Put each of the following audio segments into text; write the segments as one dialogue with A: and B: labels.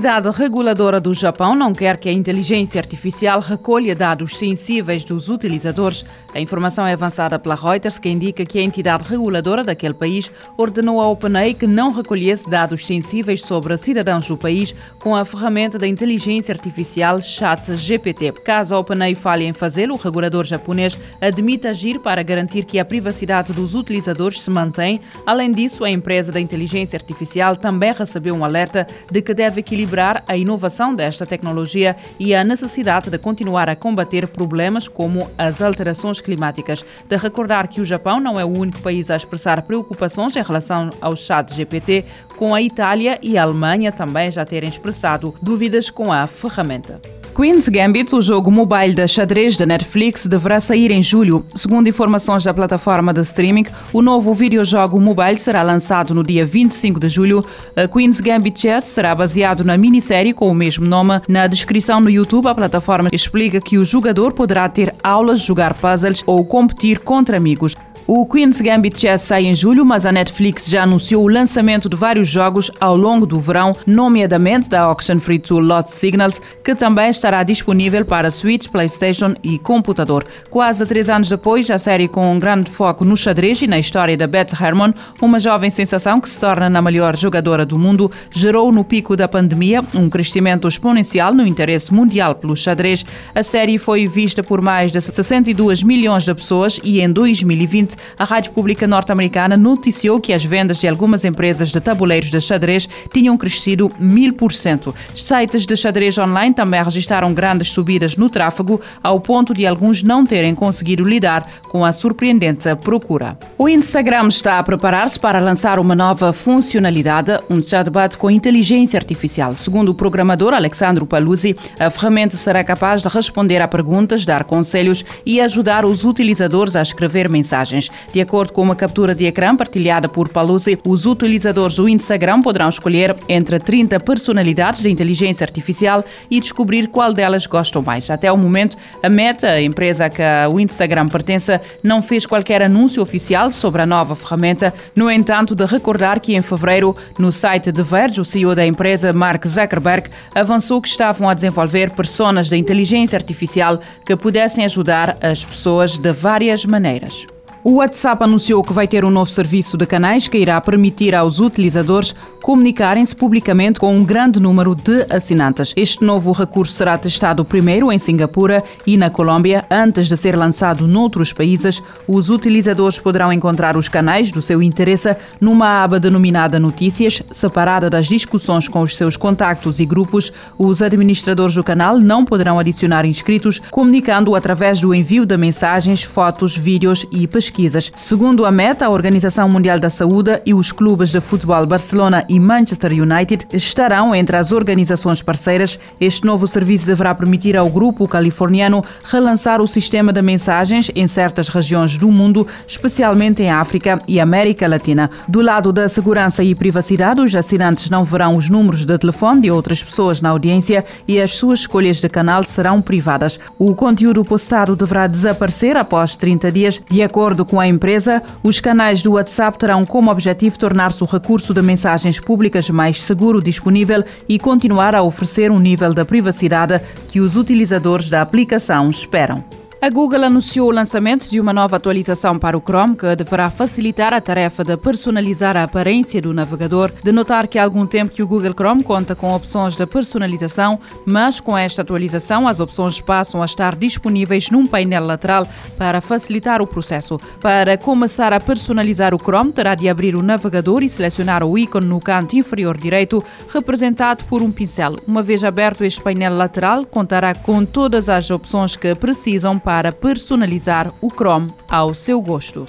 A: entidade reguladora do Japão não quer que a inteligência artificial recolha dados sensíveis dos utilizadores. A informação é avançada pela Reuters, que indica que a entidade reguladora daquele país ordenou à OpenAI que não recolhesse dados sensíveis sobre cidadãos do país com a ferramenta da inteligência artificial ChatGPT. Caso a OpenAI falhe em fazê-lo, o regulador japonês admite agir para garantir que a privacidade dos utilizadores se mantém. Além disso, a empresa da inteligência artificial também recebeu um alerta de que deve equilibrar a inovação desta tecnologia e a necessidade de continuar a combater problemas como as alterações climáticas. De recordar que o Japão não é o único país a expressar preocupações em relação ao chat GPT, com a Itália e a Alemanha também já terem expressado dúvidas com a ferramenta. Queen's Gambit, o jogo mobile da xadrez da Netflix, deverá sair em julho. Segundo informações da plataforma de streaming, o novo videojogo mobile será lançado no dia 25 de julho. A Queen's Gambit Chess será baseado na minissérie com o mesmo nome. Na descrição no YouTube, a plataforma explica que o jogador poderá ter aulas, jogar puzzles ou competir contra amigos. O Queen's Gambit Chess sai em julho, mas a Netflix já anunciou o lançamento de vários jogos ao longo do verão, nomeadamente da auction free tool Lot Signals, que também estará disponível para Switch, PlayStation e computador. Quase três anos depois, a série com um grande foco no xadrez e na história da Beth Harmon, uma jovem sensação que se torna a melhor jogadora do mundo, gerou no pico da pandemia um crescimento exponencial no interesse mundial pelo xadrez. A série foi vista por mais de 62 milhões de pessoas e em 2020 a Rádio Pública Norte-Americana noticiou que as vendas de algumas empresas de tabuleiros de xadrez tinham crescido mil por cento. Sites de xadrez online também registraram grandes subidas no tráfego, ao ponto de alguns não terem conseguido lidar com a surpreendente procura. O Instagram está a preparar-se para lançar uma nova funcionalidade, um chatbot com inteligência artificial. Segundo o programador Alexandro Paluzzi, a ferramenta será capaz de responder a perguntas, dar conselhos e ajudar os utilizadores a escrever mensagens. De acordo com uma captura de ecrã partilhada por Paluzzi, os utilizadores do Instagram poderão escolher entre 30 personalidades de inteligência artificial e descobrir qual delas gostam mais. Até o momento, a Meta, a empresa a que o Instagram pertence, não fez qualquer anúncio oficial sobre a nova ferramenta. No entanto, de recordar que em fevereiro, no site de Verge, o CEO da empresa, Mark Zuckerberg, avançou que estavam a desenvolver personas de inteligência artificial que pudessem ajudar as pessoas de várias maneiras. O WhatsApp anunciou que vai ter um novo serviço de canais que irá permitir aos utilizadores comunicarem-se publicamente com um grande número de assinantes. Este novo recurso será testado primeiro em Singapura e na Colômbia, antes de ser lançado noutros países. Os utilizadores poderão encontrar os canais do seu interesse numa aba denominada Notícias, separada das discussões com os seus contactos e grupos. Os administradores do canal não poderão adicionar inscritos, comunicando através do envio de mensagens, fotos, vídeos e pesquisas pesquisas. Segundo a Meta, a Organização Mundial da Saúde e os clubes de futebol Barcelona e Manchester United estarão entre as organizações parceiras. Este novo serviço deverá permitir ao grupo californiano relançar o sistema de mensagens em certas regiões do mundo, especialmente em África e América Latina. Do lado da segurança e privacidade, os assinantes não verão os números de telefone de outras pessoas na audiência e as suas escolhas de canal serão privadas. O conteúdo postado deverá desaparecer após 30 dias, de acordo acordo com a empresa, os canais do WhatsApp terão como objetivo tornar-se o recurso de mensagens públicas mais seguro disponível e continuar a oferecer um nível de privacidade que os utilizadores da aplicação esperam. A Google anunciou o lançamento de uma nova atualização para o Chrome que deverá facilitar a tarefa de personalizar a aparência do navegador. De notar que há algum tempo que o Google Chrome conta com opções de personalização, mas com esta atualização as opções passam a estar disponíveis num painel lateral para facilitar o processo. Para começar a personalizar o Chrome, terá de abrir o navegador e selecionar o ícone no canto inferior direito, representado por um pincel. Uma vez aberto este painel lateral, contará com todas as opções que precisam para para personalizar o Chrome ao seu gosto.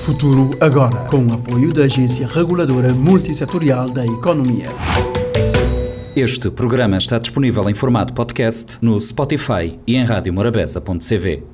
B: Futuro agora, com o apoio da Agência Reguladora Multissetorial da Economia.
C: Este programa está disponível em formato podcast no Spotify e em radiomorabeza.cv.